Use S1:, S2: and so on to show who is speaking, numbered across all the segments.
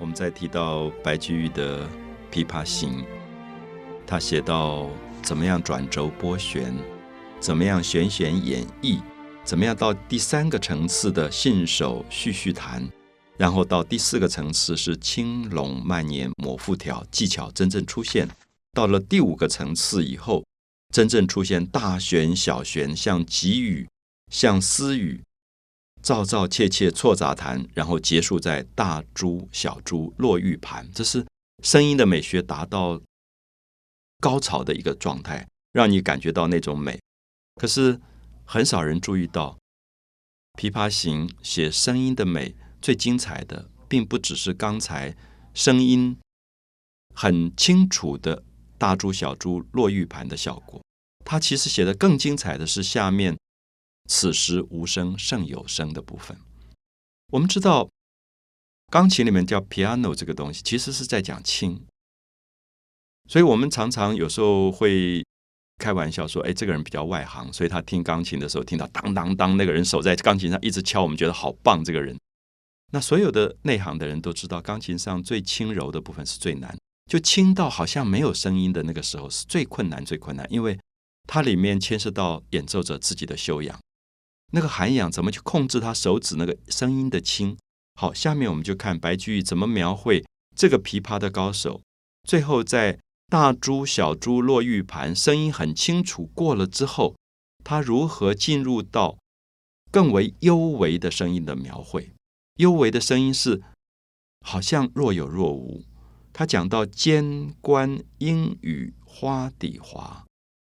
S1: 我们在提到白居易的《琵琶行》，他写到怎么样转轴拨弦，怎么样弦弦掩抑，怎么样到第三个层次的信手续续弹，然后到第四个层次是轻拢慢捻抹复条技巧真正出现，到了第五个层次以后，真正出现大弦小弦，像急雨，像私语。躁躁切切错杂弹，然后结束在大珠小珠落玉盘，这是声音的美学达到高潮的一个状态，让你感觉到那种美。可是很少人注意到，《琵琶行》写声音的美最精彩的，并不只是刚才声音很清楚的大珠小珠落玉盘的效果，它其实写的更精彩的是下面。此时无声胜有声的部分，我们知道，钢琴里面叫 piano 这个东西，其实是在讲轻。所以我们常常有时候会开玩笑说：“哎，这个人比较外行，所以他听钢琴的时候听到当当当，那个人手在钢琴上一直敲，我们觉得好棒。”这个人，那所有的内行的人都知道，钢琴上最轻柔的部分是最难，就轻到好像没有声音的那个时候是最困难、最困难，因为它里面牵涉到演奏者自己的修养。那个涵养怎么去控制他手指那个声音的轻？好，下面我们就看白居易怎么描绘这个琵琶的高手。最后在大珠小珠落玉盘，声音很清楚过了之后，他如何进入到更为幽微的声音的描绘？幽微的声音是好像若有若无。他讲到间关莺语花底滑，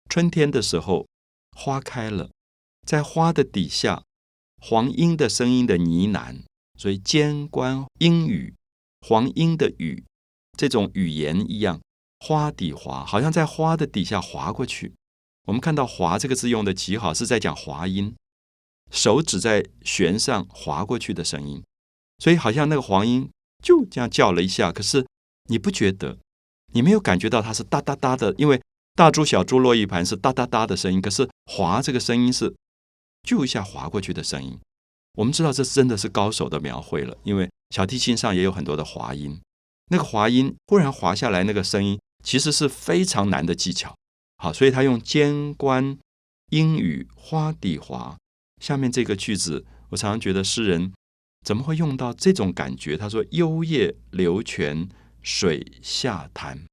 S1: 春天的时候花开了。在花的底下，黄莺的声音的呢喃，所以间关莺语，黄莺的语，这种语言一样，花底滑，好像在花的底下滑过去。我们看到“滑”这个字用的极好，是在讲滑音，手指在弦上滑过去的声音，所以好像那个黄莺就这样叫了一下，可是你不觉得，你没有感觉到它是哒哒哒的，因为大珠小珠落玉盘是哒哒哒的声音，可是“滑”这个声音是。就一下划过去的声音，我们知道这真的是高手的描绘了。因为小提琴上也有很多的滑音，那个滑音忽然滑下来，那个声音其实是非常难的技巧。好，所以他用间关莺语花底滑。下面这个句子，我常常觉得诗人怎么会用到这种感觉？他说：“幽夜流泉水下潭。”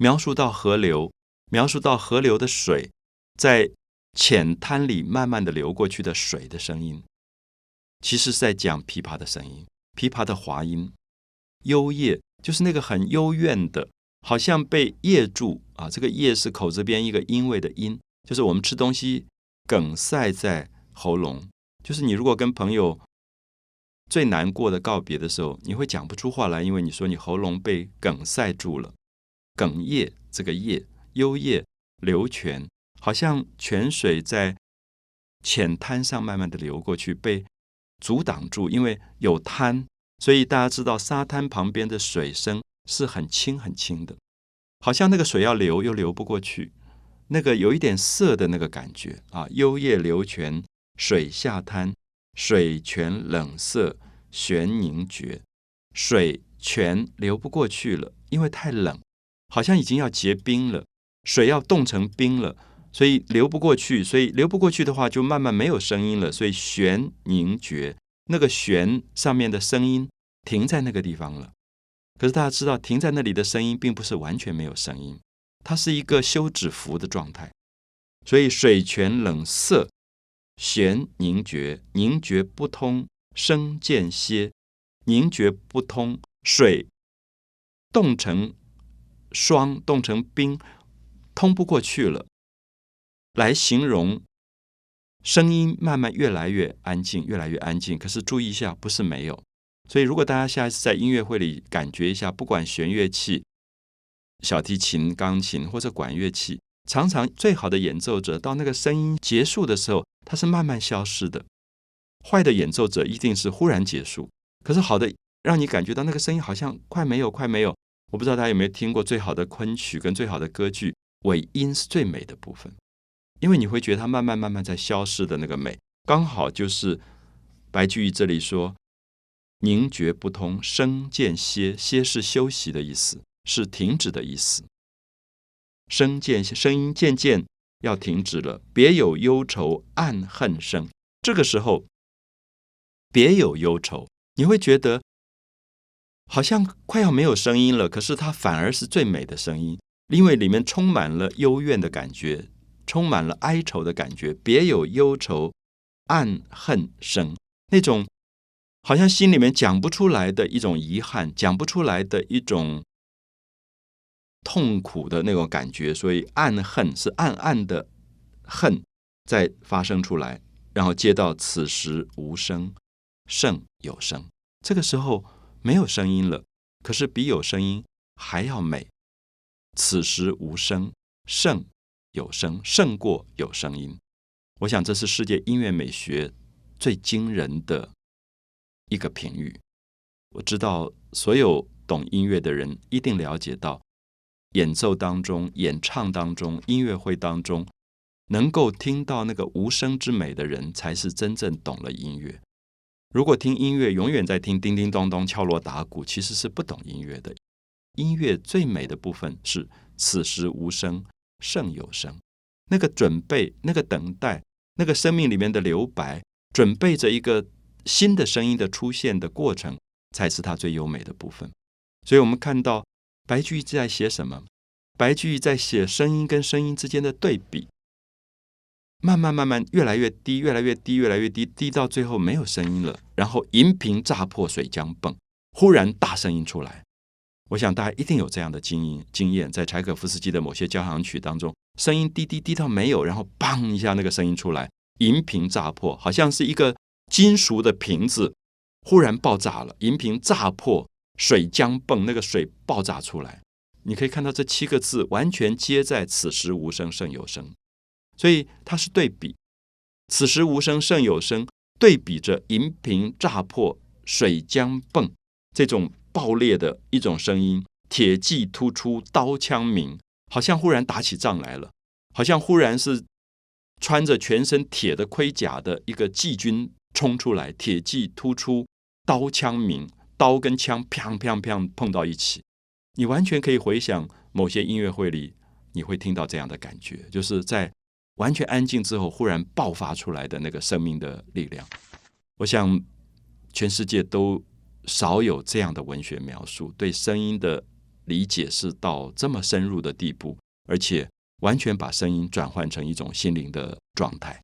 S1: 描述到河流，描述到河流的水在。浅滩里慢慢的流过去的水的声音，其实是在讲琵琶的声音，琵琶的滑音。幽咽就是那个很幽怨的，好像被噎住啊。这个噎是口字边一个因为的因，就是我们吃东西梗塞在喉咙。就是你如果跟朋友最难过的告别的时候，你会讲不出话来，因为你说你喉咙被梗塞住了。哽咽这个咽，幽咽流泉。好像泉水在浅滩上慢慢的流过去，被阻挡住，因为有滩，所以大家知道沙滩旁边的水声是很轻很轻的，好像那个水要流又流不过去，那个有一点涩的那个感觉啊。幽夜流泉水下滩，水泉冷涩悬凝绝，水泉流不过去了，因为太冷，好像已经要结冰了，水要冻成冰了。所以流不过去，所以流不过去的话，就慢慢没有声音了。所以弦凝绝，那个弦上面的声音停在那个地方了。可是大家知道，停在那里的声音并不是完全没有声音，它是一个休止符的状态。所以水泉冷涩，弦凝绝，凝绝不通，声渐歇，凝绝不通，水冻成霜，冻成冰，通不过去了。来形容声音慢慢越来越安静，越来越安静。可是注意一下，不是没有。所以如果大家下次在音乐会里感觉一下，不管弦乐器、小提琴、钢琴或者管乐器，常常最好的演奏者到那个声音结束的时候，它是慢慢消失的。坏的演奏者一定是忽然结束。可是好的，让你感觉到那个声音好像快没有，快没有。我不知道大家有没有听过最好的昆曲跟最好的歌剧，尾音是最美的部分。因为你会觉得它慢慢慢慢在消失的那个美，刚好就是白居易这里说：“凝绝不通，声渐歇，歇是休息的意思，是停止的意思。声渐声音渐渐要停止了，别有忧愁，暗恨生。这个时候，别有忧愁，你会觉得好像快要没有声音了，可是它反而是最美的声音，因为里面充满了幽怨的感觉，充满了哀愁的感觉。别有忧愁，暗恨生，那种好像心里面讲不出来的一种遗憾，讲不出来的一种。痛苦的那种感觉，所以暗恨是暗暗的恨在发生出来，然后接到此时无声胜有声，这个时候没有声音了，可是比有声音还要美。此时无声胜有声，胜过有声音。我想这是世界音乐美学最惊人的一个评语。我知道所有懂音乐的人一定了解到。演奏当中、演唱当中、音乐会当中，能够听到那个无声之美的人，才是真正懂了音乐。如果听音乐永远在听叮叮咚咚敲锣打鼓，其实是不懂音乐的。音乐最美的部分是此时无声胜有声，那个准备、那个等待、那个生命里面的留白，准备着一个新的声音的出现的过程，才是它最优美的部分。所以，我们看到。白居易在写什么？白居易在写声音跟声音之间的对比，慢慢慢慢越来越低，越来越低，越来越低，低到最后没有声音了。然后银瓶乍破水浆迸，忽然大声音出来。我想大家一定有这样的经验，经验在柴可夫斯基的某些交响曲当中，声音低低低到没有，然后砰一下那个声音出来，银瓶乍破，好像是一个金属的瓶子忽然爆炸了，银瓶乍破。水浆迸，那个水爆炸出来，你可以看到这七个字完全接在“此时无声胜有声”，所以它是对比“此时无声胜有声”，对比着银瓶炸破、水浆迸这种爆裂的一种声音，铁骑突出，刀枪鸣，好像忽然打起仗来了，好像忽然是穿着全身铁的盔甲的一个骑军冲出来，铁骑突出，刀枪鸣。刀跟枪砰砰砰碰到一起，你完全可以回想某些音乐会里，你会听到这样的感觉，就是在完全安静之后，忽然爆发出来的那个生命的力量。我想，全世界都少有这样的文学描述，对声音的理解是到这么深入的地步，而且完全把声音转换成一种心灵的状态。